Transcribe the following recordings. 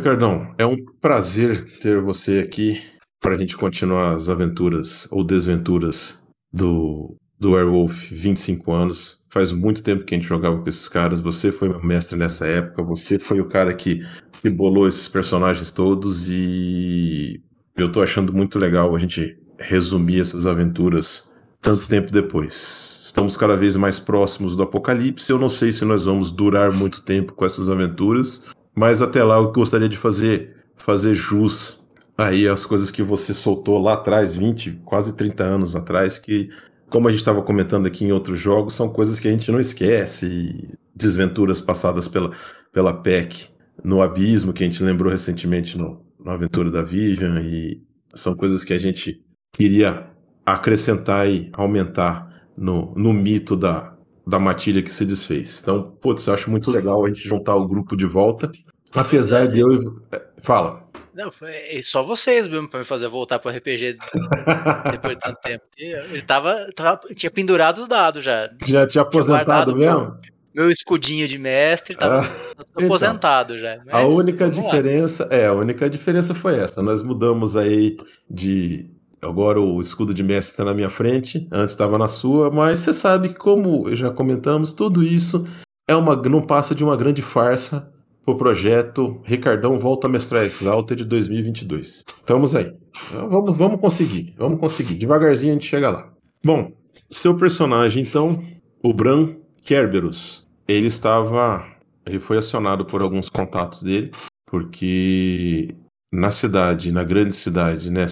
Ricardão, é um prazer ter você aqui para a gente continuar as aventuras ou desventuras do, do Werewolf 25 anos. Faz muito tempo que a gente jogava com esses caras. Você foi meu mestre nessa época. Você foi o cara que, que bolou esses personagens todos. E eu tô achando muito legal a gente resumir essas aventuras tanto tempo depois. Estamos cada vez mais próximos do apocalipse. Eu não sei se nós vamos durar muito tempo com essas aventuras, mas até lá eu gostaria de fazer fazer jus aí as coisas que você soltou lá atrás, 20, quase 30 anos atrás, que como a gente estava comentando aqui em outros jogos, são coisas que a gente não esquece, desventuras passadas pela, pela PEC no Abismo, que a gente lembrou recentemente no, no Aventura da Vision, e são coisas que a gente queria acrescentar e aumentar no, no mito da, da matilha que se desfez. Então, putz, eu acho muito legal a gente juntar o grupo de volta, apesar de eu... Fala. Não, foi só vocês mesmo pra me fazer voltar pro RPG depois de tanto tempo. Ele tava, tava tinha pendurado os dados já. Já tinha aposentado tinha mesmo? Meu, escudinho de mestre tava ah, aposentado então, já. a única diferença, lá. é, a única diferença foi essa. Nós mudamos aí de agora o escudo de mestre está na minha frente, antes estava na sua, mas você sabe como já comentamos, tudo isso é uma não passa de uma grande farsa o projeto Ricardão Volta a Mestrar Exalta de 2022. Estamos aí. Então, vamos, vamos conseguir, vamos conseguir. Devagarzinho a gente chega lá. Bom, seu personagem, então, o Bran Kerberos, ele estava. Ele foi acionado por alguns contatos dele, porque na cidade, na grande cidade né,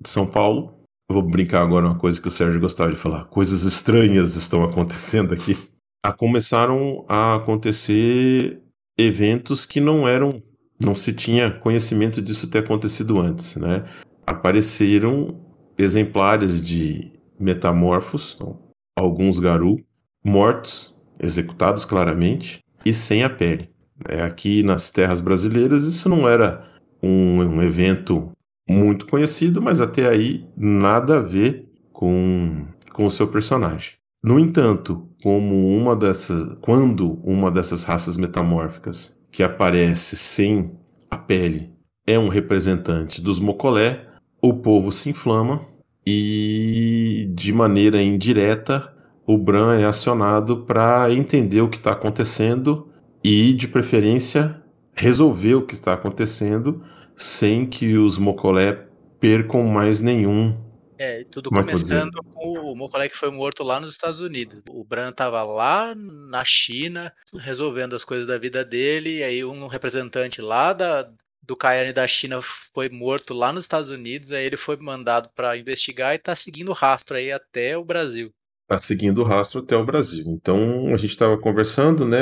de São Paulo, eu vou brincar agora uma coisa que o Sérgio gostava de falar: coisas estranhas estão acontecendo aqui. A começaram a acontecer eventos que não eram, não se tinha conhecimento disso ter acontecido antes, né? Apareceram exemplares de metamorfos, então, alguns Garu, mortos, executados claramente e sem a pele. É, aqui nas terras brasileiras isso não era um, um evento muito conhecido, mas até aí nada a ver com, com o seu personagem. No entanto, como uma dessas, quando uma dessas raças metamórficas que aparece sem a pele é um representante dos Mocolé, o povo se inflama e de maneira indireta o Bran é acionado para entender o que está acontecendo e, de preferência, resolver o que está acontecendo sem que os Mocolé percam mais nenhum é, tudo Como é começando com o Mokolé que foi morto lá nos Estados Unidos. O Bran tava lá na China, resolvendo as coisas da vida dele, e aí um representante lá da, do Cayenne da China foi morto lá nos Estados Unidos, aí ele foi mandado para investigar e tá seguindo o rastro aí até o Brasil. Tá seguindo o rastro até o Brasil. Então a gente estava conversando, né?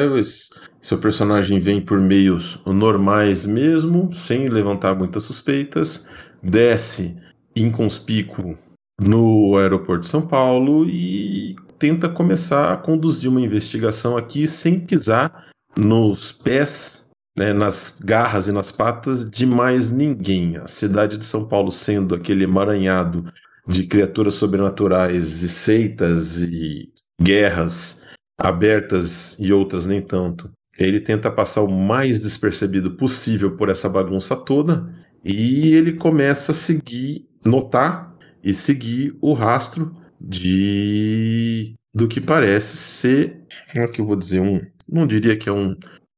Seu personagem vem por meios normais mesmo, sem levantar muitas suspeitas, desce inconspícuo no aeroporto de São Paulo e tenta começar a conduzir uma investigação aqui sem pisar nos pés, né, nas garras e nas patas de mais ninguém. A cidade de São Paulo sendo aquele emaranhado de criaturas sobrenaturais e seitas e guerras abertas e outras nem tanto. Ele tenta passar o mais despercebido possível por essa bagunça toda e ele começa a seguir, notar e seguir o rastro de do que parece ser, como é que eu vou dizer, um, não diria que é um,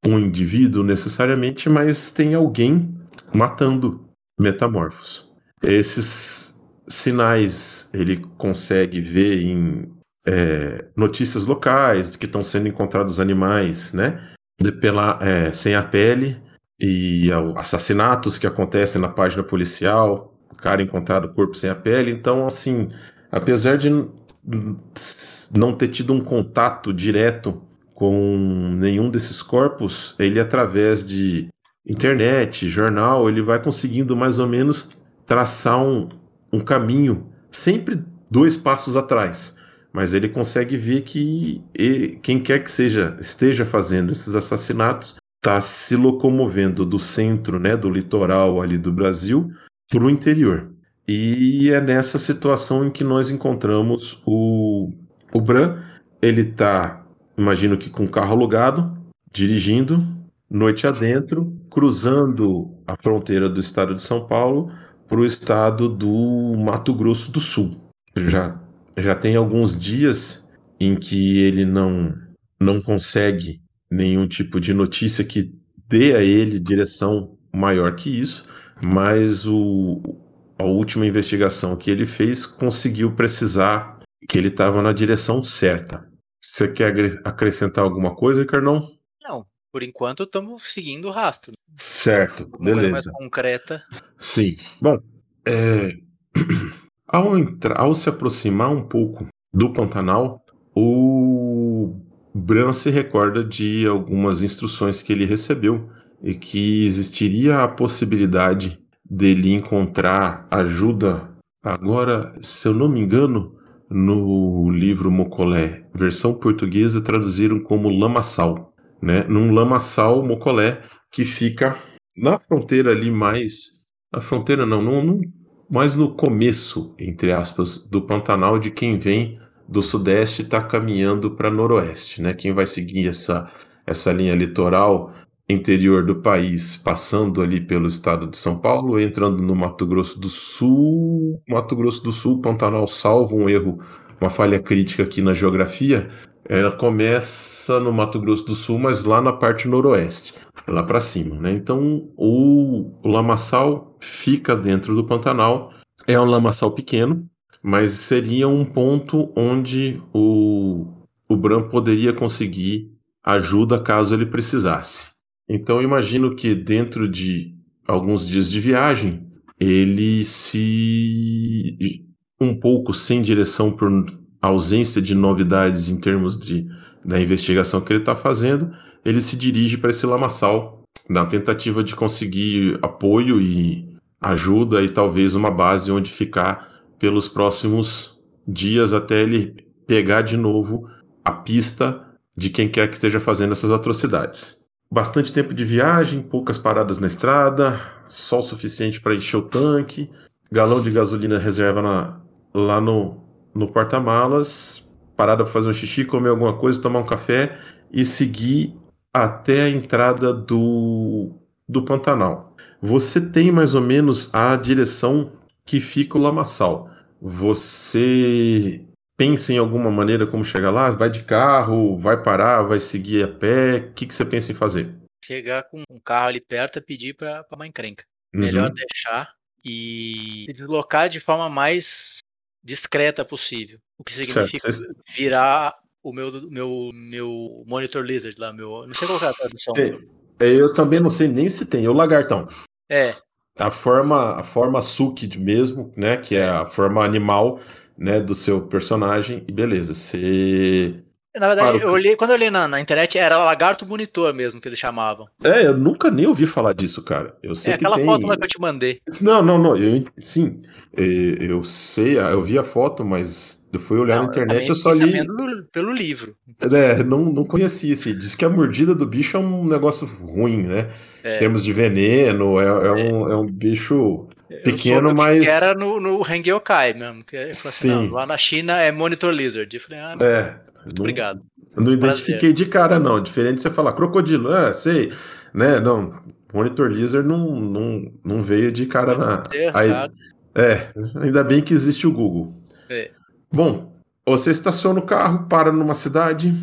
um indivíduo necessariamente, mas tem alguém matando metamorfos. Esses sinais ele consegue ver em é, notícias locais que estão sendo encontrados animais, né, de pela, é, sem a pele e assassinatos que acontecem na página policial, cara encontrado corpo sem a pele. Então, assim, apesar de não ter tido um contato direto com nenhum desses corpos, ele através de internet, jornal, ele vai conseguindo mais ou menos traçar um, um caminho, sempre dois passos atrás. Mas ele consegue ver que quem quer que seja esteja fazendo esses assassinatos está se locomovendo do centro, né, do litoral ali do Brasil, para o interior. E é nessa situação em que nós encontramos o, o Bran. Ele está, imagino que com carro alugado, dirigindo, noite adentro, cruzando a fronteira do estado de São Paulo para o estado do Mato Grosso do Sul. Já, já tem alguns dias em que ele não, não consegue nenhum tipo de notícia que dê a ele direção maior que isso, mas o, a última investigação que ele fez conseguiu precisar que ele estava na direção certa. Você quer acrescentar alguma coisa, Carnão? Por enquanto estamos seguindo o rastro. Certo, Uma beleza. mais concreta. Sim. Bom, é... ao, ao se aproximar um pouco do Pantanal, o Bran se recorda de algumas instruções que ele recebeu e que existiria a possibilidade dele encontrar ajuda. Agora, se eu não me engano, no livro Mocolé, versão portuguesa, traduziram como lamaçal, né? Num lamaçal Mocolé que fica na fronteira ali mais, na fronteira não, não, não no começo, entre aspas, do Pantanal de quem vem do sudeste está caminhando para noroeste, né? Quem vai seguir essa essa linha litoral interior do país, passando ali pelo estado de São Paulo, entrando no Mato Grosso do Sul, Mato Grosso do Sul, Pantanal, salvo um erro, uma falha crítica aqui na geografia, ela começa no Mato Grosso do Sul, mas lá na parte noroeste, lá para cima, né? Então, o, o lamaçal fica dentro do Pantanal, é um lamaçal pequeno, mas seria um ponto onde o, o Bran poderia conseguir ajuda caso ele precisasse. Então imagino que dentro de alguns dias de viagem, ele se um pouco sem direção por ausência de novidades em termos de da investigação que ele está fazendo, ele se dirige para esse lamaçal na tentativa de conseguir apoio e ajuda e talvez uma base onde ficar pelos próximos dias até ele pegar de novo a pista de quem quer que esteja fazendo essas atrocidades. Bastante tempo de viagem, poucas paradas na estrada, sol suficiente para encher o tanque, galão de gasolina reserva na, lá no, no porta-malas, parada para fazer um xixi, comer alguma coisa, tomar um café e seguir até a entrada do, do Pantanal. Você tem mais ou menos a direção que fica o lamaçal. Você pensa em alguma maneira como chegar lá? Vai de carro, vai parar, vai seguir a pé? O que, que você pensa em fazer? Chegar com um carro ali perto e pedir para uma encrenca. Uhum. Melhor deixar e se deslocar de forma mais discreta possível. O que significa certo. virar o meu, meu, meu monitor lizard lá, meu. Não sei qual é a tradução. Eu também não sei nem se tem, o lagartão. É. A forma, a forma Sukid mesmo, né? Que é a forma animal né, do seu personagem, e beleza, você. Na verdade, eu olhei, quando eu olhei na, na, internet, era lagarto monitor mesmo que eles chamavam. É, eu nunca nem ouvi falar disso, cara. Eu sei é aquela tem... foto lá que eu te mandei. Não, não, não. Eu, sim, eu sei, eu vi a foto, mas eu fui olhar não, na internet eu só li. Pelo livro. É, não, não conhecia. Assim. Diz que a mordida do bicho é um negócio ruim, né? É. Em termos de veneno, é, é, é. Um, é um bicho pequeno, mas. era no, no Hangyokai mesmo. Que assim, Sim. Não, lá na China é Monitor Lizard. Eu falei, ah, é, muito não, obrigado. Não identifiquei de cara, não. Diferente de você falar crocodilo, ah, sei. Né? Não, Monitor Lizard não, não, não veio de cara na. Aí, é, ainda bem que existe o Google. É. Bom, você estaciona o carro, para numa cidade,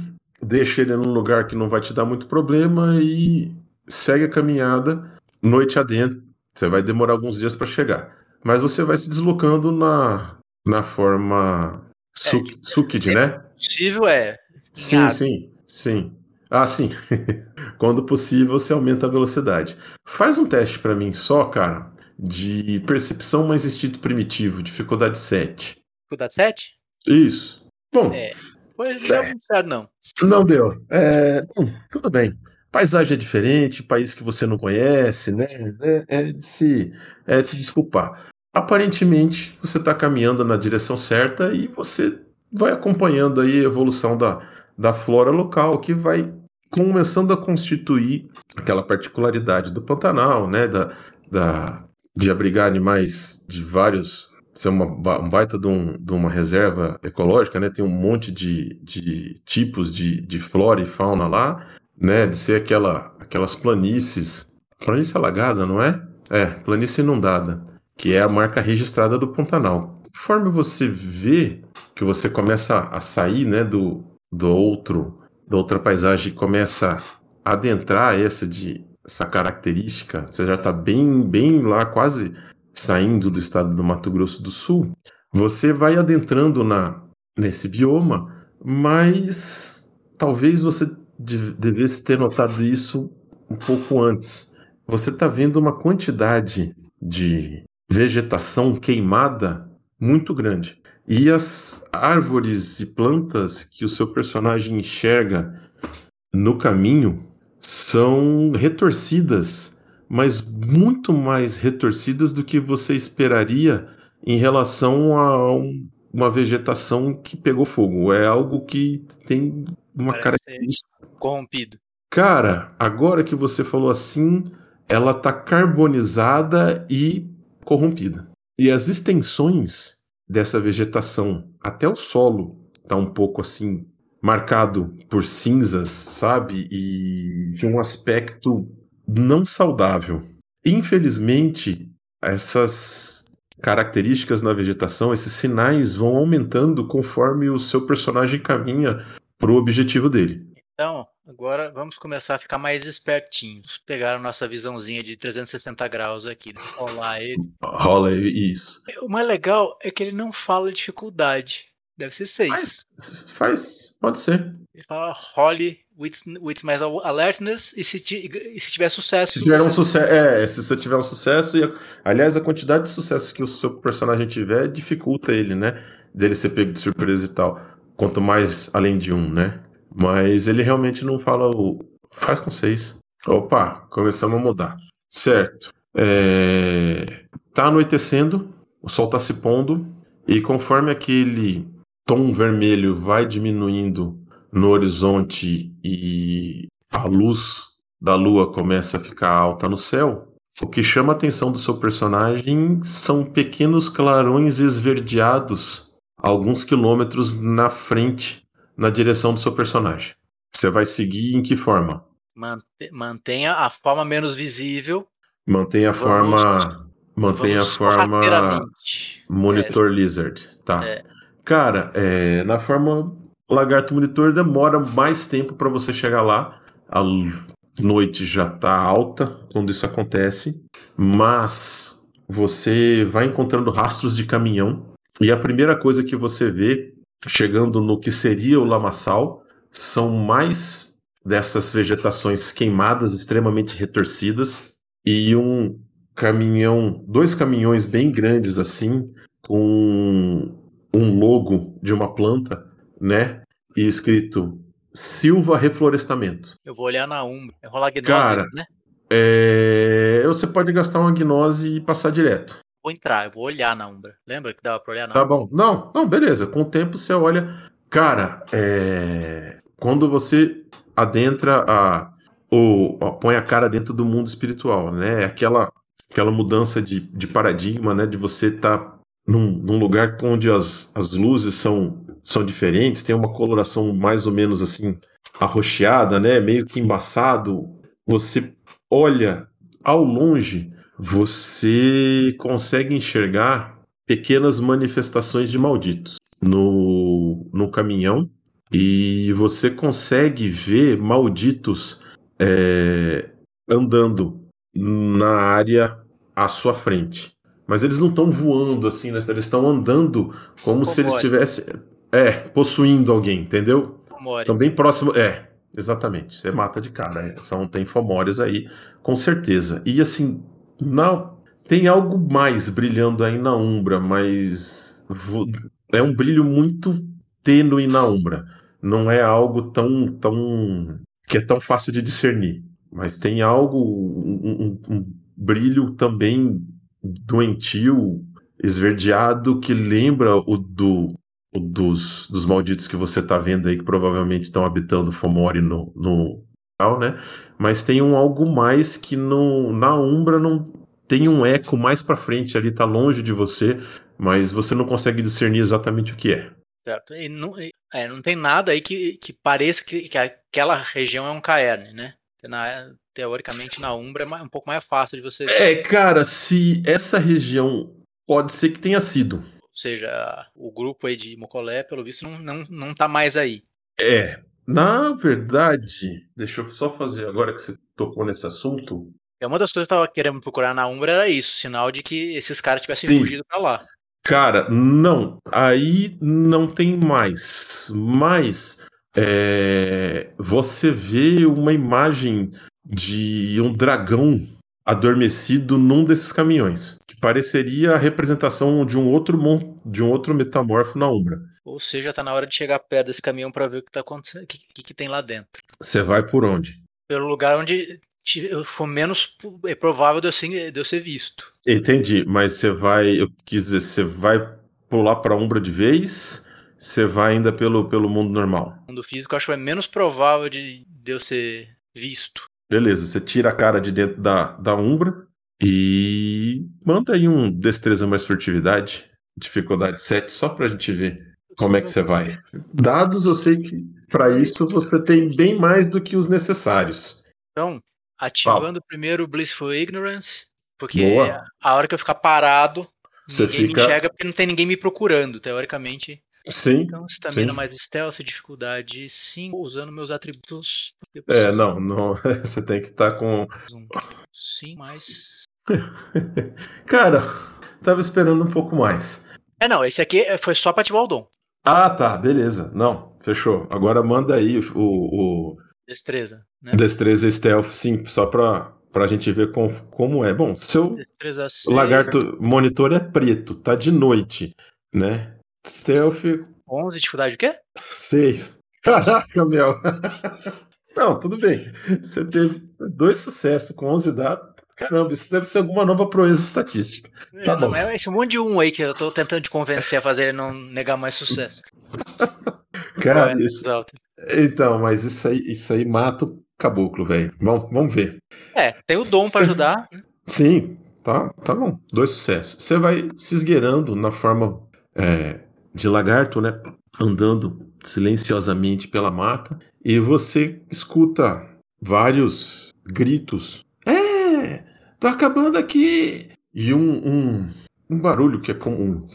deixa ele num lugar que não vai te dar muito problema e segue a caminhada noite adentro você vai demorar alguns dias para chegar. Mas você vai se deslocando na, na forma é, né? Possível é. Sim, sim, sim. Ah, sim. Quando possível, você aumenta a velocidade. Faz um teste para mim só, cara, de percepção mais instinto primitivo, dificuldade 7. Dificuldade 7? Isso. Bom. É. Pois não é. deu certo, não. Não deu. É, tudo bem paisagem é diferente, país que você não conhece, né? É, é de, se, é de se desculpar. Aparentemente, você está caminhando na direção certa e você vai acompanhando aí a evolução da, da flora local, que vai começando a constituir aquela particularidade do Pantanal, né? Da, da, de abrigar animais de vários. Ser uma, um baita de, um, de, uma reserva ecológica, né? Tem um monte de, de tipos de, de flora e fauna lá, né? De ser aquela, aquelas planícies. Planície alagada, não é? É, planície inundada, que é a marca registrada do Pantanal. Conforme você vê que você começa a sair, né, do, do outro, da outra paisagem, começa a adentrar essa de essa característica, você já está bem, bem lá, quase saindo do estado do Mato Grosso do Sul, você vai adentrando na nesse bioma, mas talvez você devesse ter notado isso um pouco antes. Você está vendo uma quantidade de vegetação queimada muito grande. E as árvores e plantas que o seu personagem enxerga no caminho são retorcidas, mas muito mais retorcidas do que você esperaria em relação a um, uma vegetação que pegou fogo. É algo que tem uma Parece característica. Corrompido. Cara, agora que você falou assim, ela está carbonizada e corrompida. E as extensões dessa vegetação até o solo está um pouco assim marcado por cinzas, sabe? E de um aspecto não saudável. Infelizmente, essas características na vegetação, esses sinais vão aumentando conforme o seu personagem caminha para o objetivo dele. Então, agora vamos começar a ficar mais espertinhos. Pegar a nossa visãozinha de 360 graus aqui, né? rolar ele. Rola isso. O mais legal é que ele não fala dificuldade. Deve ser 6. Faz, faz, pode ser. Ele fala role with, with mais alertness e se, e se tiver sucesso. Se tiver um sucesso, é, se você tiver um sucesso, e, aliás, a quantidade de sucesso que o seu personagem tiver dificulta ele, né? Dele ser pego de surpresa e tal. Quanto mais além de um, né? Mas ele realmente não fala o. Faz com seis. Opa, começamos a mudar. Certo. É... Tá anoitecendo, o sol tá se pondo, e conforme aquele tom vermelho vai diminuindo no horizonte e a luz da lua começa a ficar alta no céu, o que chama a atenção do seu personagem são pequenos clarões esverdeados alguns quilômetros na frente na direção do seu personagem. Você vai seguir em que forma? Mantenha a forma menos visível. Mantenha a vamos, forma. Mantenha a forma. Monitor é. Lizard. Tá. É. Cara, é, na forma Lagarto Monitor demora mais tempo para você chegar lá. A noite já tá alta quando isso acontece. Mas você vai encontrando rastros de caminhão. E a primeira coisa que você vê chegando no que seria o lamaçal, são mais dessas vegetações queimadas, extremamente retorcidas, e um caminhão, dois caminhões bem grandes assim, com um logo de uma planta, né? E escrito Silva Reflorestamento. Eu vou olhar na Umbra. É rolar gnose, Cara, né? É... Você pode gastar uma gnose e passar direto vou entrar, eu vou olhar na Umbra. Lembra que dava pra olhar na Tá bom. Não, não, beleza. Com o tempo você olha. Cara, é... quando você adentra a. Ou põe a cara dentro do mundo espiritual, né? É aquela, aquela mudança de, de paradigma, né? De você estar tá num, num lugar onde as, as luzes são, são diferentes, tem uma coloração mais ou menos assim arroxeada, né? Meio que embaçado. Você olha ao longe você consegue enxergar pequenas manifestações de malditos no, no caminhão e você consegue ver malditos é, andando na área à sua frente. Mas eles não estão voando assim, né? eles estão andando como se eles estivessem é, possuindo alguém, entendeu? Estão bem próximo. É, exatamente. Você mata de cara. São, tem fomórios aí, com certeza. E assim, não, tem algo mais brilhando aí na Umbra, mas é um brilho muito tênue na Umbra. Não é algo tão, tão que é tão fácil de discernir, mas tem algo, um, um, um brilho também doentio, esverdeado, que lembra o do o dos, dos malditos que você está vendo aí, que provavelmente estão habitando Fomori no, no, né? Mas tem um algo mais que no, na Umbra não tem um eco mais para frente ali, tá longe de você, mas você não consegue discernir exatamente o que é. Certo. E não, é, não tem nada aí que, que pareça que, que aquela região é um caerne, né? Na, teoricamente na Umbra é um pouco mais fácil de você. É, cara, se essa região pode ser que tenha sido. Ou seja, o grupo aí de Mocolé, pelo visto, não, não, não tá mais aí. É. Na verdade, deixa eu só fazer agora que você tocou nesse assunto. É uma das coisas que eu tava querendo procurar na Umbra era isso, sinal de que esses caras tivessem Sim. fugido para lá. Cara, não. Aí não tem mais. Mas é, você vê uma imagem de um dragão adormecido num desses caminhões, que pareceria a representação de um outro de um outro metamorfo na Umbra. Ou seja, tá na hora de chegar perto desse caminhão para ver o que tá acontecendo, o que, que, que, tem lá dentro. Você vai por onde? Pelo lugar onde for menos é provável de eu, ser, de eu ser visto. Entendi, mas você vai, eu quis dizer, você vai pular para Umbra de vez? Você vai ainda pelo, pelo mundo normal? mundo físico, eu acho que é menos provável de, de eu ser visto. Beleza, você tira a cara de dentro da, da Umbra e manda aí um destreza mais furtividade, dificuldade 7, só pra gente ver como é que você vai. Dados, eu sei que para isso você tem bem mais do que os necessários. Então, ativando Fala. primeiro o Blissful Ignorance, porque Boa. a hora que eu ficar parado, você ninguém fica... me enxerga porque não tem ninguém me procurando, teoricamente. Sim. Então, estamina mais stealth, dificuldade 5, usando meus atributos. É, não, não. Você tem que estar tá com. Sim, mais. Cara, tava esperando um pouco mais. É, não, esse aqui foi só pra ativar o dom. Ah, tá, beleza. Não, fechou. Agora manda aí o. o... Destreza, né? Destreza stealth, sim, só pra, pra gente ver com, como é. Bom, seu Destreza lagarto monitor é preto, tá de noite, né? Stealth. 11, dificuldade o quê? 6. Caraca, meu. Não, tudo bem. Você teve dois sucessos com 11 dados. Caramba, isso deve ser alguma nova proeza estatística. É, tá bom. É esse monte de um aí que eu tô tentando te convencer a fazer ele não negar mais sucesso. Cara, é, isso... Então, mas isso aí, isso aí mata o caboclo, velho. Vamos, vamos ver. É, tem o dom para ajudar. Sim, tá, tá bom. Dois sucessos. Você vai se esgueirando na forma é, de lagarto, né? Andando silenciosamente pela mata e você escuta vários gritos. Tá acabando aqui! E um, um, um barulho que é como um.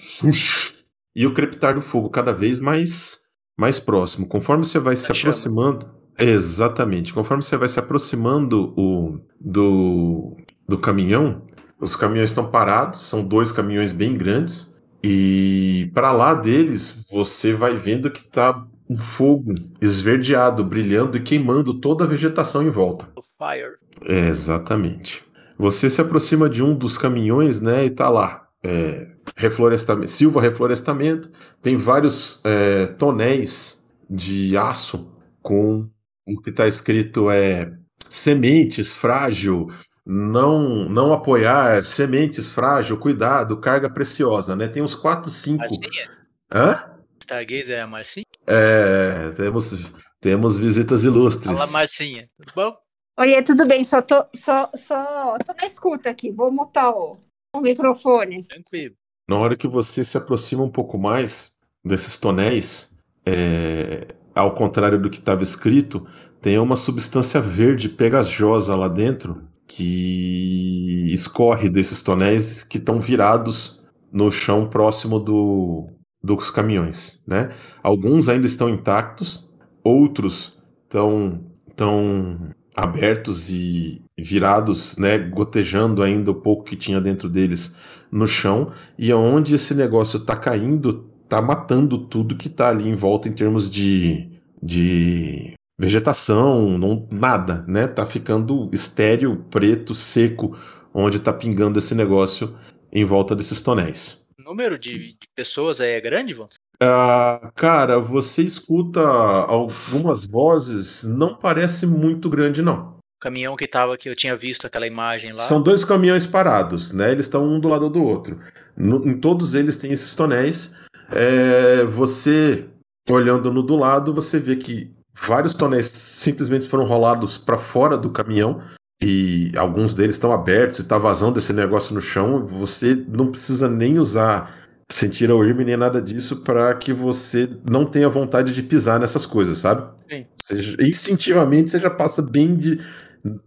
E o crepitar do fogo cada vez mais, mais próximo. Conforme você vai se aproximando. Exatamente. Conforme você vai se aproximando o, do, do caminhão, os caminhões estão parados, são dois caminhões bem grandes. E para lá deles, você vai vendo que tá um fogo esverdeado, brilhando e queimando toda a vegetação em volta. Fire. É, exatamente. Você se aproxima de um dos caminhões, né, e tá lá. É, reflorestamento, Silva Reflorestamento, tem vários é, tonéis de aço com o que está escrito é sementes frágil, não não apoiar, sementes frágil, cuidado, carga preciosa, né? Tem uns 4, 5. Marcinha? Hã? Stargazer é a Marcinha? É, temos, temos visitas ilustres. Fala, Marcinha, tudo bom? Oi, tudo bem, só tô, só, só tô na escuta aqui, vou mutar o, o microfone. Tranquilo. Na hora que você se aproxima um pouco mais desses tonéis, é, ao contrário do que estava escrito, tem uma substância verde pegajosa lá dentro que escorre desses tonéis que estão virados no chão próximo do, dos caminhões, né? Alguns ainda estão intactos, outros estão tão abertos e virados, né, gotejando ainda o pouco que tinha dentro deles no chão, e aonde esse negócio está caindo, está matando tudo que está ali em volta em termos de, de vegetação, não, nada, né? Tá ficando estéreo, preto, seco, onde tá pingando esse negócio em volta desses tonéis. O número de, de pessoas aí é grande, Vons? Uh, cara, você escuta algumas vozes, não parece muito grande, não. O caminhão que tava, que eu tinha visto aquela imagem lá. São dois caminhões parados, né? Eles estão um do lado do outro. No, em todos eles tem esses tonéis. É, você, olhando no do lado, você vê que vários tonéis simplesmente foram rolados para fora do caminhão e alguns deles estão abertos e tá vazando esse negócio no chão. Você não precisa nem usar sentir a urme nem nada disso para que você não tenha vontade de pisar nessas coisas, sabe? Sim. Seja, instintivamente você já passa bem de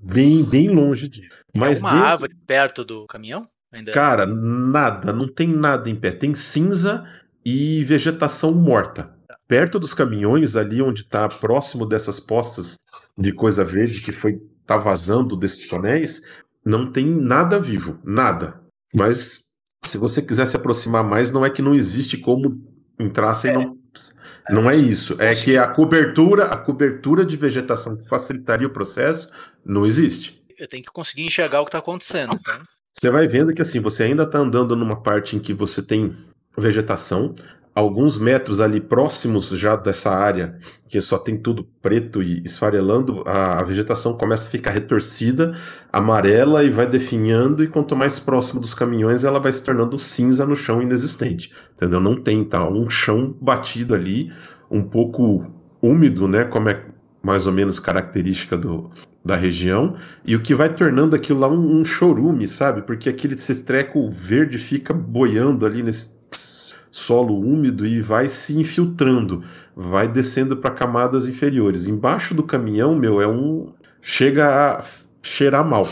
bem bem longe disso. Mas uma dentro... árvore perto do caminhão? Ainda? Cara, nada, não tem nada em pé. Tem cinza e vegetação morta. Perto dos caminhões, ali onde está próximo dessas postas de coisa verde que foi tá vazando desses tonéis, não tem nada vivo, nada. Mas se você quiser se aproximar mais, não é que não existe como entrar sem é. não. Não é isso. É que a cobertura, a cobertura de vegetação que facilitaria o processo, não existe. Eu tenho que conseguir enxergar o que está acontecendo. Tá? Você vai vendo que assim, você ainda está andando numa parte em que você tem vegetação, alguns metros ali próximos já dessa área, que só tem tudo preto e esfarelando, a, vegetação começa a ficar retorcida, amarela e vai definhando, e quanto mais próximo dos caminhões, ela vai se tornando cinza no chão inexistente. Entendeu? Não tem, tá? Um chão batido ali, um pouco úmido, né? Como é mais ou menos característica do, da região, e o que vai tornando aquilo lá um, um chorume, sabe? Porque aquele treco verde fica boiando ali nesse solo úmido e vai se infiltrando, vai descendo para camadas inferiores. Embaixo do caminhão, meu, é um. chega a cheirar mal.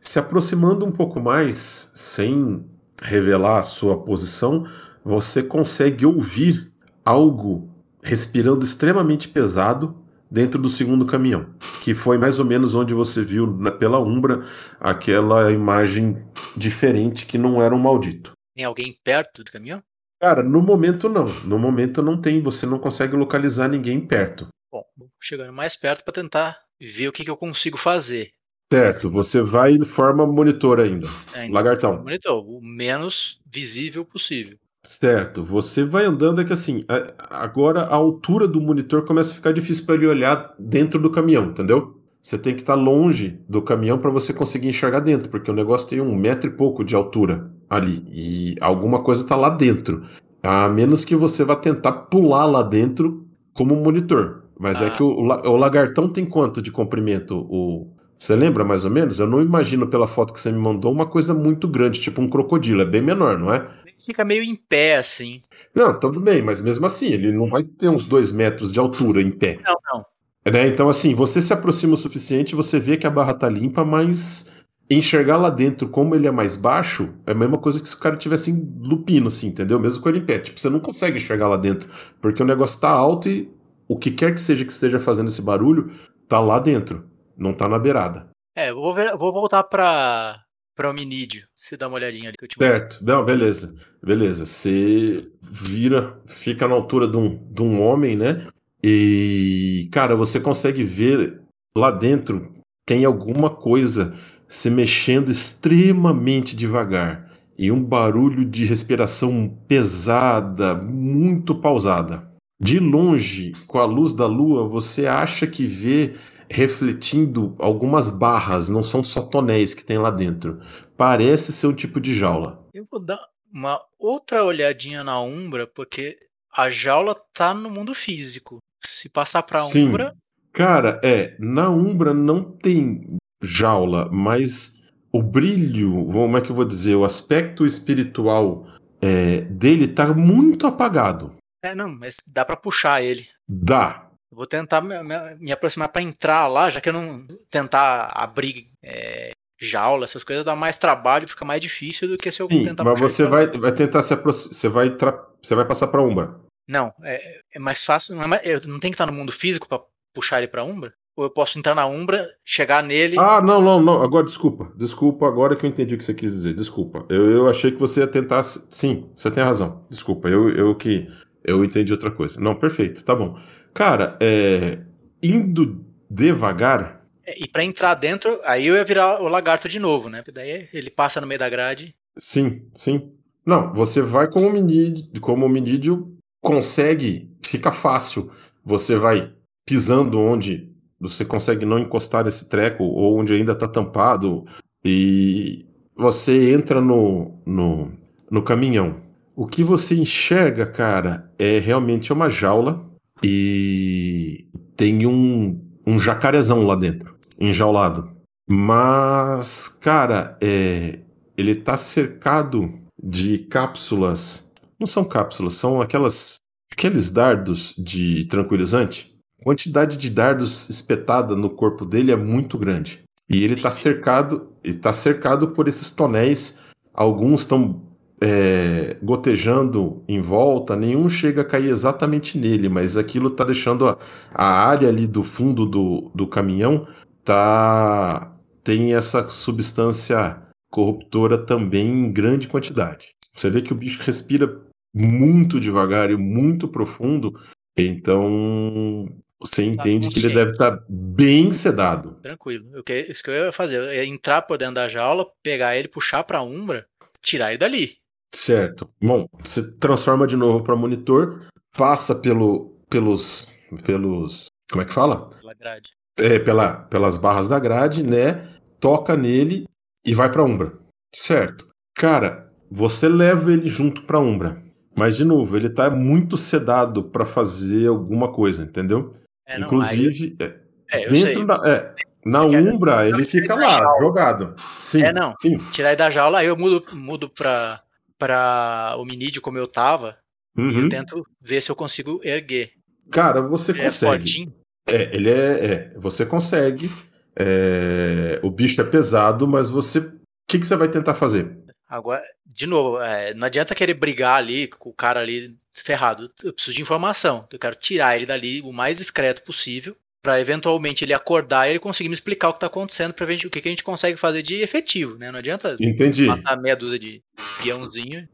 Se aproximando um pouco mais, sem revelar a sua posição, você consegue ouvir algo respirando extremamente pesado dentro do segundo caminhão, que foi mais ou menos onde você viu pela Umbra aquela imagem diferente que não era um maldito. Tem alguém perto do caminhão? Cara, no momento não. No momento não tem, você não consegue localizar ninguém perto. Bom, chegando mais perto para tentar ver o que, que eu consigo fazer. Certo, você vai de forma monitor ainda. É, Lagartão. Monitor, o menos visível possível. Certo, você vai andando, é que assim, agora a altura do monitor começa a ficar difícil para ele olhar dentro do caminhão, entendeu? Você tem que estar tá longe do caminhão para você conseguir enxergar dentro, porque o negócio tem um metro e pouco de altura ali e alguma coisa está lá dentro. A menos que você vá tentar pular lá dentro como monitor. Mas é ah. é que o, o, lagartão tem quanto de comprimento? O, você lembra mais ou menos? Eu não imagino pela foto que você me mandou uma coisa muito grande, tipo um crocodilo. É bem menor, não é? Fica meio em pé, assim. Não, tudo bem, mas mesmo assim, ele não vai ter uns dois metros de altura em pé. Não, não. Né? Então, assim, você se aproxima o suficiente, você vê que a barra tá limpa, mas enxergar lá dentro como ele é mais baixo é a mesma coisa que se o cara tivesse lupino, assim, entendeu? Mesmo com ele em pé. Tipo, você não consegue enxergar lá dentro, porque o negócio tá alto e o que quer que seja que esteja fazendo esse barulho tá lá dentro, não tá na beirada. É, eu vou, ver, vou voltar pra, pra hominídeo, se dá uma olhadinha ali que eu te Certo, não, beleza, beleza. Você vira, fica na altura de um, de um homem, né? E, cara, você consegue ver lá dentro tem alguma coisa se mexendo extremamente devagar e um barulho de respiração pesada, muito pausada. De longe, com a luz da lua, você acha que vê refletindo algumas barras, não são só tonéis que tem lá dentro. Parece ser um tipo de jaula. Eu vou dar uma outra olhadinha na Umbra, porque a jaula tá no mundo físico. Se passar pra Sim. Umbra. Cara, é, na Umbra não tem jaula, mas o brilho, como é que eu vou dizer, o aspecto espiritual é, dele tá muito apagado. É, não, mas dá para puxar ele. Dá. Eu vou tentar me, me, me aproximar para entrar lá, já que eu não tentar abrir é, jaula, essas coisas dá mais trabalho, fica mais difícil do que se eu Sim, tentar. Mas você vai, vai tentar se aproximar, você vai, você vai passar para Umbra. Não, é, é mais fácil. Não, é mais, eu não tenho que estar no mundo físico para puxar ele para Umbra? Ou eu posso entrar na Umbra, chegar nele. Ah, não, não, não. Agora, desculpa. Desculpa, agora que eu entendi o que você quis dizer. Desculpa. Eu, eu achei que você ia tentar. Sim, você tem razão. Desculpa, eu, eu que. Eu entendi outra coisa. Não, perfeito, tá bom. Cara, é. Indo devagar. É, e para entrar dentro, aí eu ia virar o lagarto de novo, né? Porque daí ele passa no meio da grade. Sim, sim. Não, você vai como o como hominídeo consegue, fica fácil. Você vai pisando onde você consegue não encostar esse treco ou onde ainda está tampado e você entra no, no, no caminhão. O que você enxerga, cara, é realmente uma jaula e tem um, um jacarezão lá dentro, enjaulado. Mas, cara, é, ele tá cercado de cápsulas. Não são cápsulas, são aquelas aqueles dardos de tranquilizante. A quantidade de dardos espetada no corpo dele é muito grande. E ele está cercado, está cercado por esses tonéis. Alguns estão é, gotejando em volta, nenhum chega a cair exatamente nele, mas aquilo está deixando a, a, área ali do fundo do, do caminhão tá tem essa substância corruptora também em grande quantidade. Você vê que o bicho respira muito devagar e muito profundo, então você tá entende que ele deve estar tá bem sedado. Tranquilo. Que, isso que eu ia fazer. Eu ia entrar por dentro da jaula, pegar ele, puxar pra Umbra, tirar ele dali. Certo. Bom, você transforma de novo para monitor, passa pelo, pelos. pelos. Como é que fala? Pela grade. É, pela, pelas barras da grade, né? Toca nele e vai pra Umbra. Certo. Cara, você leva ele junto pra Umbra. Mas, de novo, ele tá muito sedado para fazer alguma coisa, entendeu? É, não, Inclusive, aí... é, é dentro da. É, na Umbra, ele fica lá, jogado. Sim, é, não. Sim. Tirar ele da jaula, aí eu mudo, mudo pra, pra hominídeo como eu tava. Uhum. E eu uhum. tento ver se eu consigo erguer. Cara, você ele é consegue. É, é, ele é, é. Você consegue. É, o bicho é pesado, mas você. O que, que você vai tentar fazer? Agora, de novo, é, não adianta querer brigar ali com o cara ali ferrado. Eu preciso de informação. Eu quero tirar ele dali o mais discreto possível para eventualmente ele acordar e ele conseguir me explicar o que está acontecendo para ver o que, que a gente consegue fazer de efetivo, né? Não adianta Entendi. matar meia dúzia de peãozinho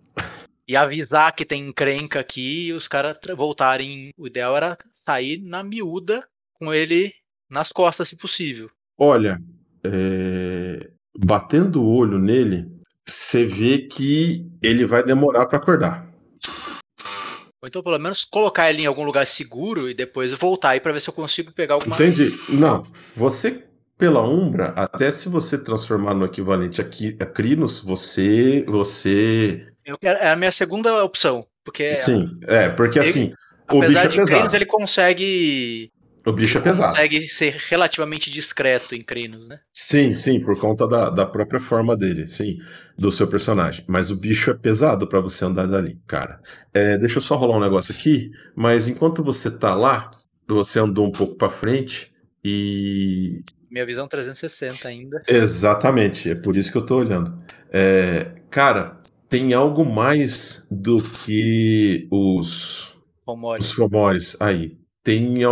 e avisar que tem encrenca aqui e os caras voltarem. O ideal era sair na miúda com ele nas costas, se possível. Olha, é... batendo o olho nele, você vê que ele vai demorar para acordar. Ou então, pelo menos, colocar ele em algum lugar seguro e depois voltar aí para ver se eu consigo pegar alguma Entendi. Não. Você, pela Umbra, até se você transformar no equivalente a, a Crinos, você. você... Quero, é a minha segunda opção. Porque Sim, é, porque ele, assim. O bicho é pesado. Crinos, ele consegue o bicho é pesado. Consegue ser relativamente discreto em né? Sim, sim, por conta da, da própria forma dele, sim, do seu personagem. Mas o bicho é pesado para você andar dali, cara. É, deixa eu só rolar um negócio aqui, mas enquanto você tá lá, você andou um pouco para frente e. Minha visão 360 ainda. Exatamente, é por isso que eu tô olhando. É, cara, tem algo mais do que os. Fomores. Os Fomores aí tem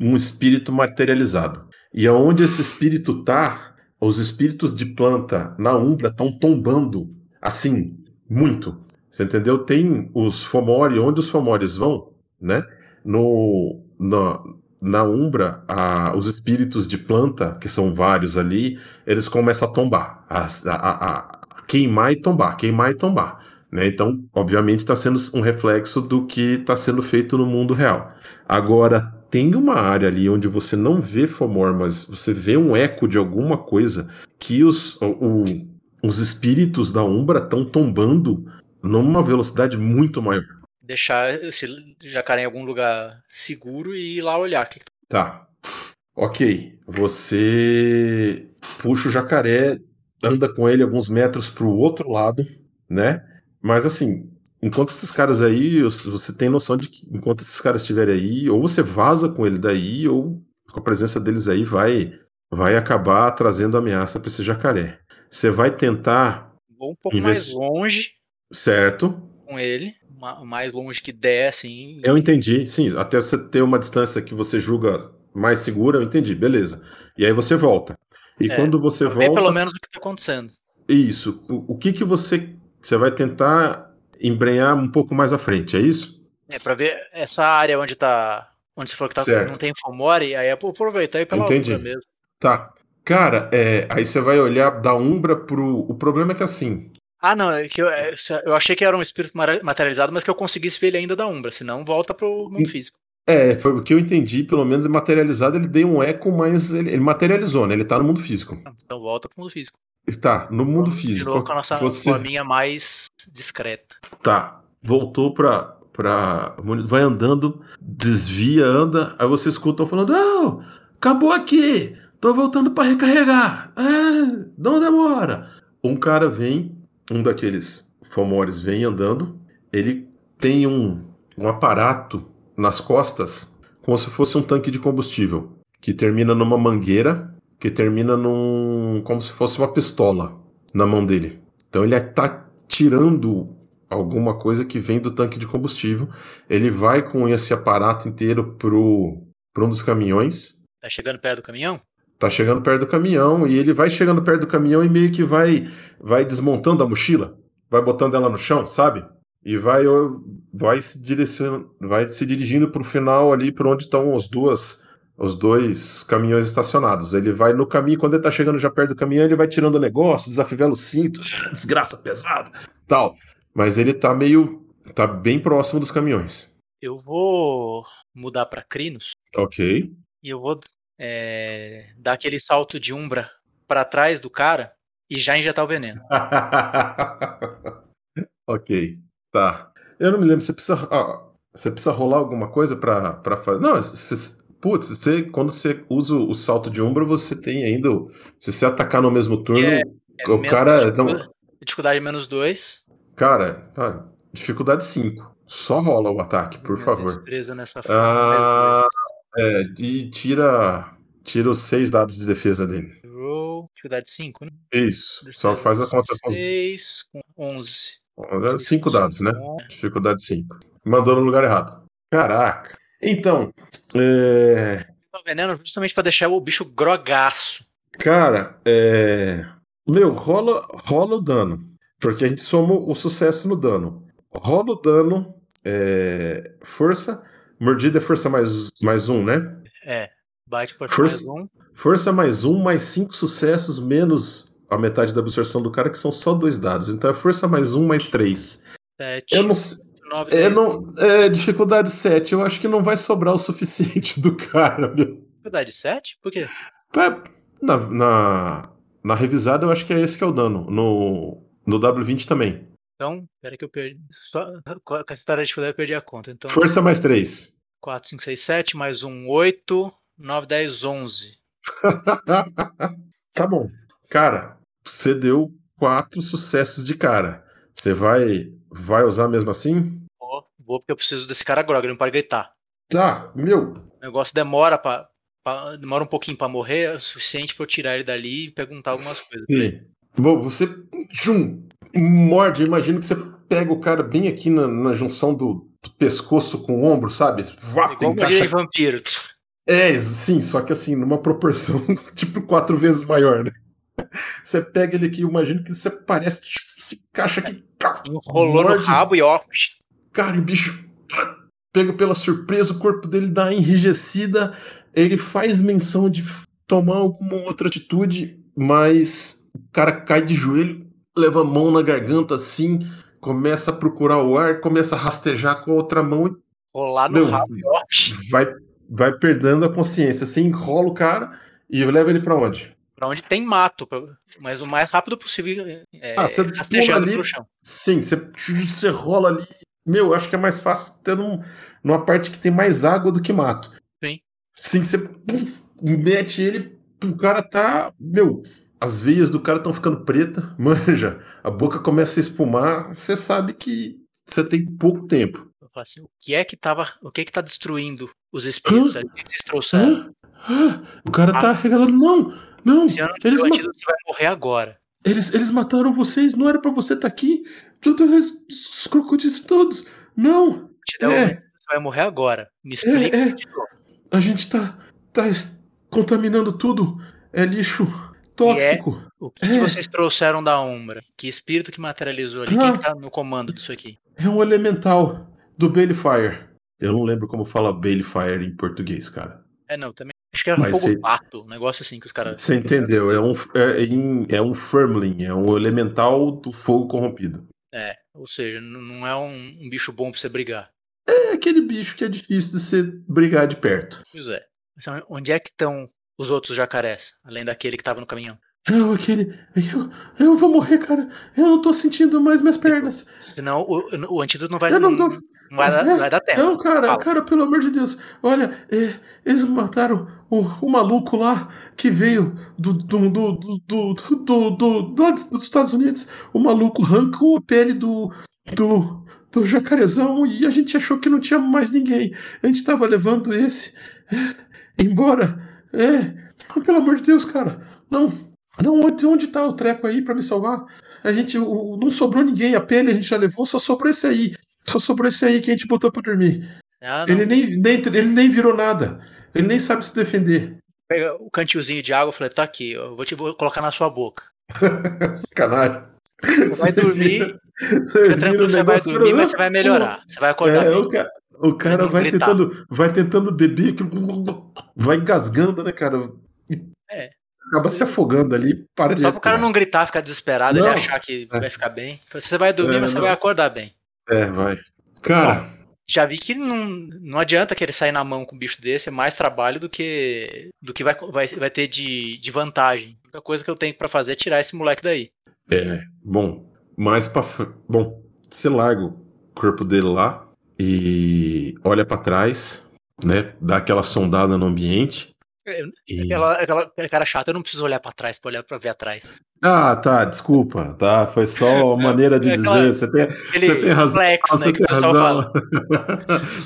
um espírito materializado. E aonde esse espírito tá, os espíritos de planta na Umbra estão tombando assim, muito. Você entendeu? Tem os Fomori, onde os Fomores vão, né? No, na, na Umbra, a, os espíritos de planta, que são vários ali, eles começam a tombar, a, a, a queimar e tombar, queimar e tombar. Né? Então, obviamente, está sendo um reflexo do que está sendo feito no mundo real. Agora, tem uma área ali onde você não vê Fomor, mas você vê um eco de alguma coisa que os, o, os espíritos da Umbra estão tombando numa velocidade muito maior. Deixar esse jacaré em algum lugar seguro e ir lá olhar. Tá. Ok. Você puxa o jacaré, anda com ele alguns metros para o outro lado, né? Mas assim, enquanto esses caras aí, você tem noção de que enquanto esses caras estiverem aí, ou você vaza com ele daí, ou com a presença deles aí vai vai acabar trazendo ameaça para esse jacaré. Você vai tentar. Vou um pouco invest... mais longe. Certo. Com ele. Mais longe que der, assim. Eu entendi, sim. Até você ter uma distância que você julga mais segura, eu entendi, beleza. E aí você volta. E é, quando você volta. pelo menos o que está acontecendo. Isso. O, o que, que você. Você vai tentar embrenhar um pouco mais à frente, é isso? É, para ver essa área onde tá. Onde você falou que tá, não tem Fomori, aí é aproveitar aí pela Entendi. Umbra mesmo. Tá. Cara, é, aí você vai olhar da Umbra pro. O problema é que assim. Ah, não, é que eu, é, eu achei que era um espírito materializado, mas que eu conseguisse ver ele ainda da Umbra, senão volta pro mundo físico. É, foi o que eu entendi, pelo menos materializado, ele deu um eco, mas ele, ele materializou, né? Ele tá no mundo físico. Então volta pro mundo físico. Está no mundo físico. com a nossa você... forminha mais discreta. Tá. Voltou para pra. Vai andando, desvia, anda, aí você escuta falando: Não, acabou aqui! Tô voltando para recarregar! É, não demora! Um cara vem, um daqueles Fomores vem andando, ele tem um, um aparato nas costas, como se fosse um tanque de combustível, que termina numa mangueira, que termina num. como se fosse uma pistola na mão dele. Então ele está tirando alguma coisa que vem do tanque de combustível. Ele vai com esse aparato inteiro pro, pro um dos caminhões. Tá chegando perto do caminhão? Tá chegando perto do caminhão e ele vai chegando perto do caminhão e meio que vai vai desmontando a mochila, vai botando ela no chão, sabe? E vai vai se direcionando, vai se dirigindo pro final ali para onde estão os duas os dois caminhões estacionados. Ele vai no caminho, quando ele tá chegando já perto do caminhão, ele vai tirando o negócio, desafivela o cinto, desgraça pesada, tal. Mas ele tá meio. tá bem próximo dos caminhões. Eu vou mudar para Crinos. Ok. E eu vou é, dar aquele salto de umbra para trás do cara e já injetar o veneno. ok. Tá. Eu não me lembro, você precisa. Ah, você precisa rolar alguma coisa pra, pra fazer. Não, você, putz, você, quando você usa o salto de umbra, você tem ainda. Se você atacar no mesmo turno, é, é o cara. Não... Dificuldade menos 2. Cara, tá. Dificuldade 5. Só rola o ataque, por Minha favor. Destreza nessa forma. Ah, é, e tira, tira os 6 dados de defesa dele. Roll, dificuldade 5, né? Isso. Destreza Só faz a conta com 6 com 11. 5 dados, né? Dificuldade 5. Mandou no lugar errado. Caraca. Então, é... Veneno justamente para deixar o bicho grogaço. Cara, é... Meu, rola, rola o dano. Porque a gente soma o sucesso no dano. Rola o dano, é, força. Mordida é força mais, mais um, né? É. Bate força, força mais um. Força mais um, mais cinco sucessos, menos a metade da absorção do cara, que são só dois dados. Então é força mais um, mais três. Sete. Eu não Nove, é, não, é, dificuldade 7. Eu acho que não vai sobrar o suficiente do cara, meu. Dificuldade 7? Por quê? Na, na, na revisada, eu acho que é esse que é o dano. No, no W20 também. Então, pera que eu perdi. Só, com essa tarefa de dificuldade eu perdi a conta. Então, Força mais 3. 4, 5, 6, 7, mais 1, 8, 9, 10, 11. tá bom. Cara, você deu 4 sucessos de cara. Você vai, vai usar mesmo assim? Vou, porque eu preciso desse cara agora, não pode gritar. Tá, meu. O negócio demora pra, pra demora um pouquinho para morrer, é o suficiente para eu tirar ele dali e perguntar algumas Sim. coisas. Bom, você tchum, morde, imagino que você pega o cara bem aqui na, na junção do, do, pescoço com o ombro, sabe? Vá, Igual encaixa... vampiro. É, sim, só que assim, numa proporção tipo quatro vezes maior, né? Você pega ele aqui, imagino que você parece, tipo, se encaixa aqui. Rolou morde. no rabo e ó. Cara, o bicho pega pela surpresa, o corpo dele dá uma enrijecida, ele faz menção de tomar alguma outra atitude, mas o cara cai de joelho, leva a mão na garganta assim, começa a procurar o ar, começa a rastejar com a outra mão e. Rolar no rabo. Vai, vai perdendo a consciência. Você enrola o cara e leva ele para onde? Para onde tem mato, mas o mais rápido possível. É, ah, você pula ali. Sim, você, você rola ali. Meu, acho que é mais fácil ter num, numa parte que tem mais água do que mato. Sim. Sim, você puf, mete ele, o cara tá. Meu, as veias do cara estão ficando preta, manja, a boca começa a espumar, você sabe que você tem pouco tempo. Assim, o que é que tava, o que é que tá destruindo os espíritos ali que vocês trouxeram? O cara tá ah. regalando, não, não, eles ma... você vai morrer agora. Eles, eles mataram vocês, não era para você estar tá aqui. Todos os crocodilos todos. Não. É. Você vai morrer agora. Me explica. É, é. A gente tá, tá contaminando tudo. É lixo tóxico. É o que, é. que, vocês trouxeram da Umbra? Que espírito que materializou ali? Ah, Quem que tá no comando disso aqui? É um elemental do Balefire. Eu não lembro como fala Balefire em português, cara. É, não, também. Acho que era Mas fogo cê... pato, um negócio assim que os caras. Você entendeu? É um, é, é um Firmling, é um elemental do fogo corrompido. É, ou seja, não é um, um bicho bom pra você brigar. É aquele bicho que é difícil de você brigar de perto. Pois é. Então, onde é que estão os outros jacarés, além daquele que estava no caminhão? Não, aquele. Eu, eu vou morrer, cara. Eu não tô sentindo mais minhas pernas. Senão o, o antídoto não vai, Eu não não, tô- não vai, dar, É, vai dar tempo. Não, cara, Fala. cara, pelo amor de Deus. Olha, é, eles mataram o, maluco lá que veio do, do, do, do, do, do, dos Estados Unidos. O maluco arrancou a pele do, do, do jacarezão e a gente achou que não tinha mais ninguém. A gente tava levando esse é, embora. É, pelo amor de Deus, cara. Não, não, onde, onde tá o treco aí pra me salvar? A gente, o- não sobrou ninguém, a pele a gente já levou, só sobrou esse aí. Só sobrou esse aí que a gente botou pra dormir. Ah. Ele nem, nem, ele nem virou nada. Ele nem sabe se defender. Pega o cantilzinho de água e falei, tá aqui, eu vou te vou colocar na sua boca. Sacanagem. Você vai dormir, Você fica tranquilo, você vai dormir, mas você vai melhorar. Você vai acordar É, bem. o cara, o cara vai gritar. tentando, vai tentando beber, vai engasgando, né, cara? E É. Acaba se afogando ali, para de Só pro cara não gritar, ficar desesperado, ele Não. achar que É. vai ficar bem. Você vai dormir, É, mas você não. vai acordar bem. É, vai. Cara, Já vi que não, não adianta querer sair na mão com um bicho desse, é mais trabalho do que do que vai, vai, vai ter de, de vantagem. A única coisa que eu tenho pra fazer é tirar esse moleque daí. é, bom, mais pra Bom, você larga o corpo dele lá e olha pra trás, né? Dá aquela sondada no ambiente. E... Aquela, aquela, aquele cara chato, eu não preciso olhar pra trás pra olhar pra ver atrás. Ah, tá, desculpa, tá? Foi só uma maneira de É dizer. Você tem, Você tem razão, flex, né, você que o tem razão.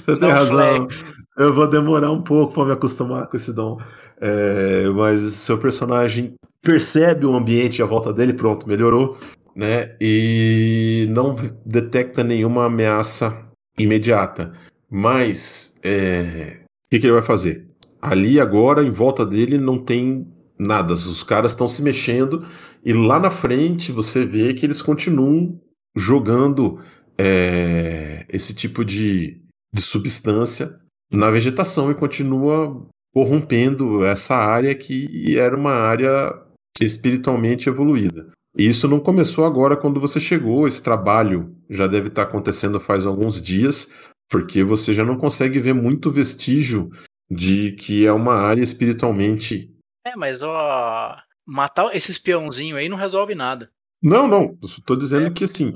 você tem razão. flex. Eu vou demorar um pouco para me acostumar com esse dom. É, mas seu personagem percebe o ambiente à volta dele, pronto, melhorou, né? E não detecta nenhuma ameaça imediata. Mas é, o que, que ele vai fazer? Ali agora, em volta dele, não tem nada. Os caras estão se mexendo e lá na frente você vê que eles continuam jogando é, esse tipo de, de substância na vegetação e continua corrompendo essa área que era uma área espiritualmente evoluída. E isso não começou agora quando você chegou, esse trabalho já deve estar acontecendo faz alguns dias, porque você já não consegue ver muito vestígio de que é uma área espiritualmente. É, mas ó, matar esse espiãozinho aí não resolve nada. Não, não, estou dizendo que assim,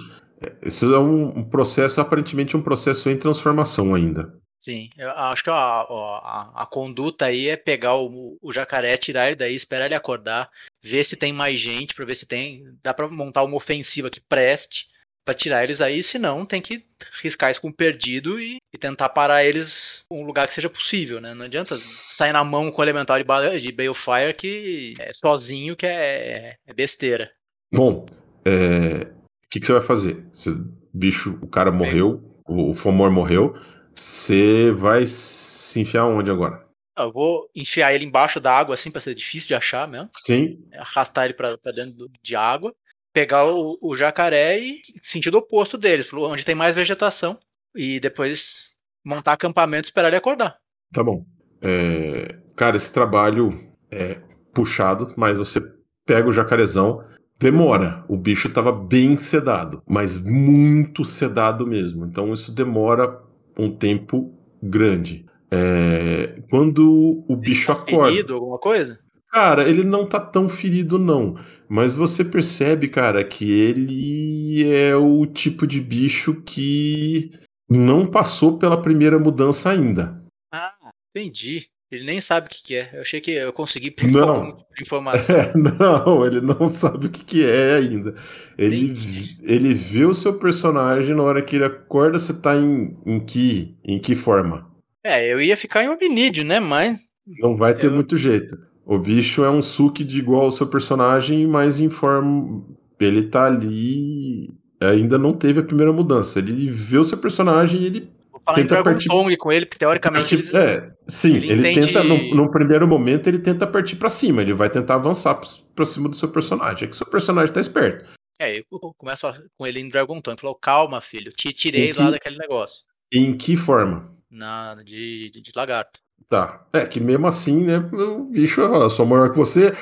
esse é um, processo, aparentemente um processo em transformação ainda. Sim, eu acho que a, a, a conduta aí é pegar o, o jacaré, tirar ele daí, esperar ele acordar, ver se tem mais gente, pra ver se tem. Dá pra montar uma ofensiva que preste pra tirar eles aí, senão tem que riscar isso com o perdido e, e tentar parar eles um lugar que seja possível, né? Não adianta sair na mão com o elemental de, de Balefire que é sozinho que é, é besteira. Bom, é, o que, que você vai fazer? Você, bicho, o cara morreu, o, o Fomor morreu. Você vai se enfiar onde agora? Eu vou enfiar ele embaixo da água assim pra ser difícil de achar mesmo. Sim, arrastar ele pra, pra dentro de água, pegar o, o jacaré e sentido oposto deles, onde tem mais vegetação, e depois montar acampamento e esperar ele acordar. tá bom. É, cara, esse trabalho é puxado, mas você pega o jacarezão, demora. O bicho tava bem sedado, mas muito sedado mesmo. Então isso demora um tempo grande. É, quando o bicho Tá acorda. alguma coisa? Cara, ele não tá tão ferido, não. Mas você percebe, cara, que ele é o tipo de bicho que não passou pela primeira mudança ainda. Ah, entendi. Ele nem sabe o que, que é. Eu achei que eu consegui pegar Não. algum de informação. É, não, ele não sabe o que, que é ainda. Ele, Entendi. ele vê o seu personagem na hora que ele acorda, você tá em, em, que, em que forma? É, eu ia ficar em hominídeo, né? Mas Não vai ter Eu- muito jeito. O bicho é um suki de igual ao seu personagem, mas em forma. Ele tá ali. Ainda não teve a primeira mudança. Ele vê o seu personagem e ele. falar Tenta em Dragon partir- Tongue com ele, porque teoricamente eles. é, sim, ele ele, entende- tenta. No, no primeiro momento, ele tenta partir pra cima. Ele vai tentar avançar pra- cima do seu personagem. É que seu personagem tá esperto. É, eu começo com ele em Dragon Tongue. Falou, calma, filho, te tirei que- lá daquele negócio. Em que forma? Na, de, de, de lagarto. Tá. É que mesmo assim, né? O bicho vai falar, eu sou maior que você.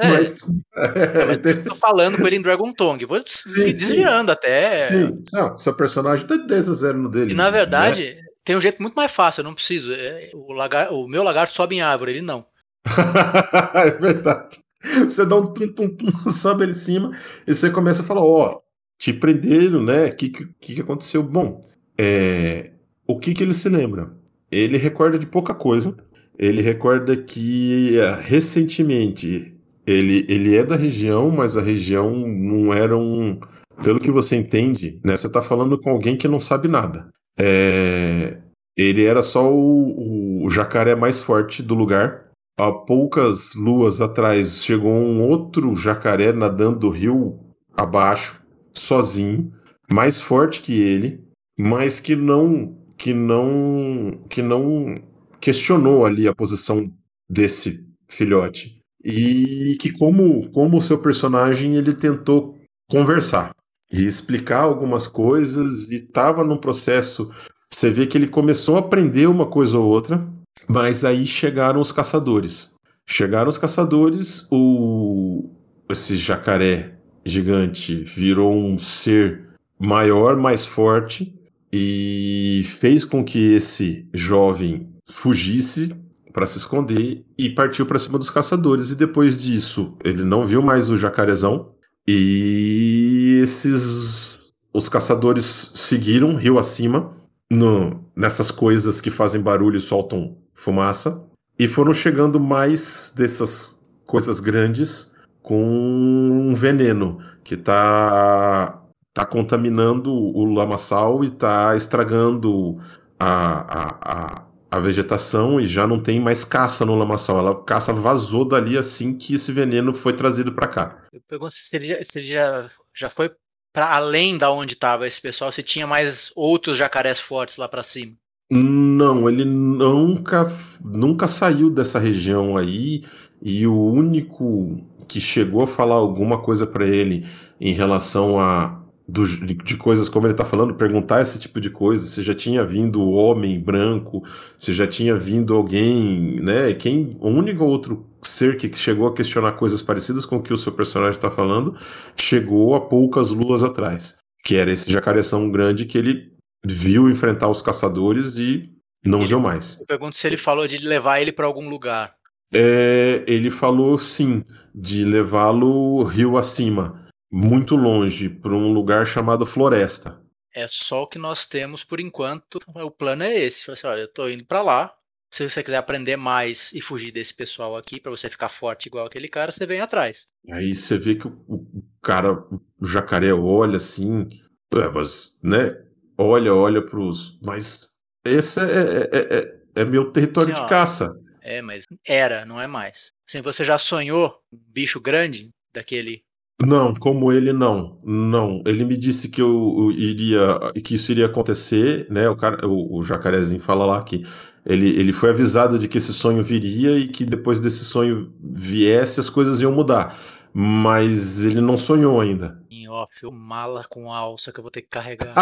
É, mas. É, mas eu tô falando com ele em Dragon Tongue. Vou Sim, desviando até. Sim, não, seu personagem tá 10 a 0 no dele. E na né? verdade, tem um jeito muito mais fácil, eu não preciso. É, O, lagar, o meu lagarto sobe em árvore, ele não. é verdade. Você dá um tum, tum, tum, sobe ali em cima, e você começa a falar, ó, oh, te prenderam, né? O que, que, que aconteceu? Bom, é, o que, que ele se lembra? Ele recorda de pouca coisa. Ele recorda que é, recentemente ele, ele é da região, mas a região não era um. Pelo que você entende, né? Você está falando com alguém que não sabe nada. É, ele era só o, o jacaré mais forte do lugar. Há poucas luas atrás chegou um outro jacaré nadando do rio abaixo, sozinho, mais forte que ele, mas que não que não que não questionou ali a posição desse filhote. E que como como o seu personagem ele tentou conversar e explicar algumas coisas e estava num processo. Você vê que ele começou a aprender uma coisa ou outra mas aí chegaram os caçadores. Chegaram os caçadores o esse jacaré gigante virou um ser maior mais forte e fez com que esse jovem fugisse para se esconder e partiu para cima dos caçadores. E depois disso, ele não viu mais o jacarezão e esses os caçadores seguiram rio acima no, nessas coisas que fazem barulho e soltam fumaça e foram chegando mais dessas coisas grandes com um veneno que está tá contaminando o lamaçal e está estragando a, a, a, a, vegetação e já não tem mais caça no lamaçal. Ela, a caça vazou dali assim que esse veneno foi trazido para cá. Eu pergunto se ele, já, se ele já, já foi para além da onde estava esse pessoal, se tinha mais outros jacarés fortes lá para cima. Não, ele nunca, nunca saiu dessa região aí e o único que chegou a falar alguma coisa para ele em relação a do, de coisas como ele está falando, perguntar esse tipo de coisa, se já tinha vindo homem branco, se já tinha vindo alguém, né? Quem, o único outro ser que chegou a questionar coisas parecidas com o que o seu personagem está falando, chegou a poucas luas atrás, que era esse jacareção grande que ele viu enfrentar os caçadores e não ele, viu mais. Eu pergunto se ele falou de levar ele para algum lugar. É, ele falou sim, de levá-lo rio acima muito longe, para um lugar chamado Floresta. É só o que nós temos por enquanto. O plano é esse. Assim, olha, eu tô indo para lá. Se você quiser aprender mais e fugir desse pessoal aqui, para você ficar forte igual aquele cara, você vem atrás. Aí você vê que o, o cara, o jacaré olha assim, é, mas, né? Olha, olha pros. Mas esse é, é, é, é, é meu território de ó, caça. É, mas era, não é mais. Assim, você já sonhou um bicho grande daquele não, como ele não, não. Ele me disse que eu, eu iria, que isso iria acontecer, né? O, cara, o, o jacarezinho fala lá que ele, ele foi avisado de que esse sonho viria e que depois desse sonho viesse as coisas iam mudar. Mas ele não sonhou ainda. Em off, mala com alça que eu vou ter que carregar.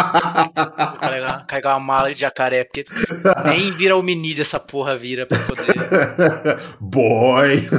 carregar, carregar uma mala de jacaré, porque nem vira o mini dessa porra vira pra poder. Boy!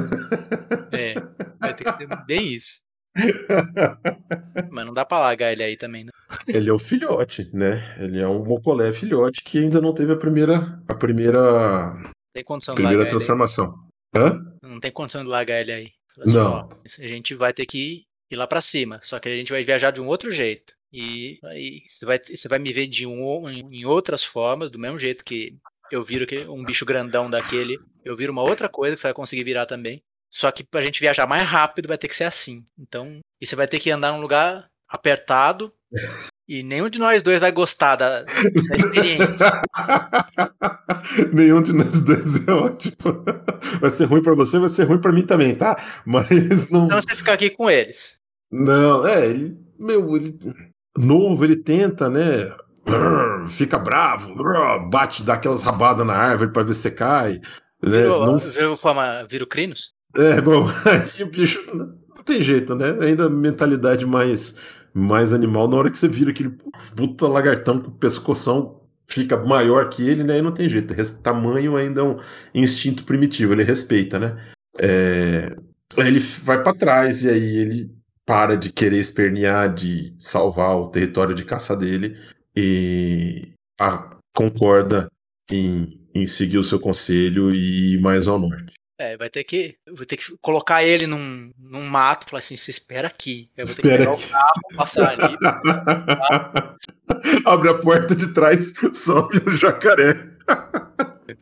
É, vai ter que ser bem isso. Mas não dá pra largar ele aí também, né? Ele é o filhote, né? Ele é um mocolé filhote que ainda não teve a primeira. A primeira. Tem condição primeira transformação. Hã? Não tem condição de largar ele aí. Assim, não. A gente vai ter que ir lá para cima. Só que a gente vai viajar de um outro jeito. E aí você vai, você vai me ver de um, em outras formas, do mesmo jeito que eu viro que um bicho grandão daquele, eu viro uma outra coisa que você vai conseguir virar também. Só que pra gente viajar mais rápido vai ter que ser assim. Então, e você vai ter que andar num lugar apertado e nenhum de nós dois vai gostar da, da experiência. nenhum de nós dois é ótimo. Vai ser ruim para você, vai ser ruim para mim também, tá? Mas não. Então você fica aqui com eles. Não, é, ele. Meu, ele. Novo, ele tenta, né? Fica bravo, bate, dá aquelas rabadas na árvore para ver se você cai. Né? Virou, não... virou, forma, vira o Crinos? É, bom, o bicho não tem jeito, né? Ainda mentalidade mais, mais animal, na hora que você vira aquele puta lagartão com pescoção fica maior que ele, né? Aí não tem jeito. Tamanho ainda é um instinto primitivo, ele respeita, né? É... Ele vai para trás e aí ele para de querer espernear, de salvar o território de caça dele e ah, concorda em, em seguir o seu conselho e ir mais ao norte. É, vai ter que, vou ter que colocar ele num, num mato, falar assim, se espera aqui. Eu vou ter espera que pegar aqui. o carro, passar ali. Abre a porta de trás, sobe o jacaré.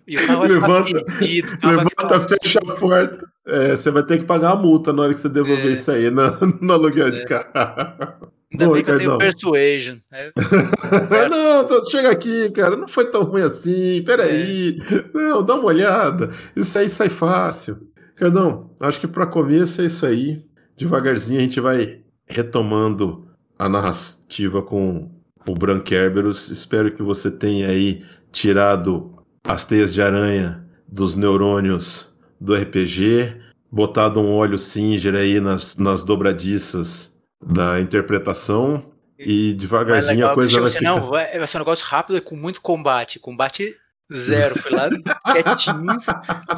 E o carro levanta, perdido, levanta fecha a porta. É, você vai ter que pagar a multa na hora que você devolver é. isso aí no, no aluguel é. de carro. Ainda Bom, bem que eu tenho persuasion. Né? não, tô, chega aqui, cara. Não foi tão ruim assim. Peraí. É. Não, dá uma olhada. Isso aí sai fácil. Cardão, acho que para começo é isso aí. Devagarzinho a gente vai retomando a narrativa com o Branquerberus. Espero que você tenha aí tirado as teias de aranha dos neurônios do RPG, botado um óleo Singer aí nas, nas dobradiças da interpretação e devagarzinho a coisa vai ficar... Não, vai, vai ser um negócio rápido e com muito combate. Combate zero. Foi lá quietinho,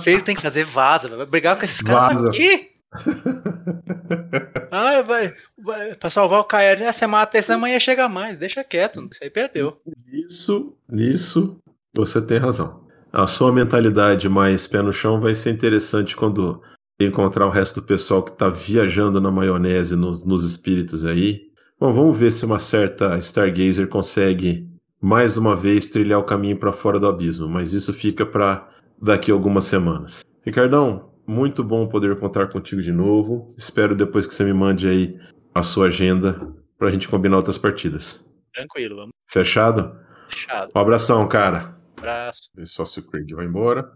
fez, tem que fazer vaza. Vai brigar com esses caras aqui. ah, vai, vai, pra salvar o né? Você mata esse amanhã chega mais, deixa quieto, isso aí perdeu. Isso, isso, você tem razão. A sua mentalidade mais pé no chão vai ser interessante quando encontrar o resto do pessoal que está viajando na maionese nos, nos espíritos aí. Bom, vamos ver se uma certa Stargazer consegue mais uma vez trilhar o caminho para fora do abismo, mas isso fica para daqui a algumas semanas. Ricardão, muito bom poder contar contigo de novo. Espero depois que você me mande aí a sua agenda para a gente combinar outras partidas. Tranquilo, vamos. Fechado? Fechado. Um abração, cara. Abraço. Só se o Craig vai embora.